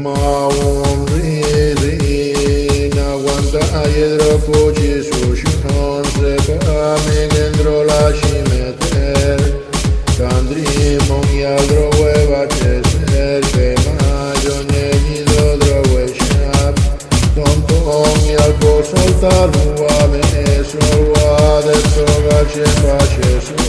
Ma un ri ri na guanta ayedro fuci su non se pame dentro la Shimeter Candrimo mi altro hueva Cheser serve ma io ne nido drogue shap Tonto mi al po soltar rua me sol wa de soga che pace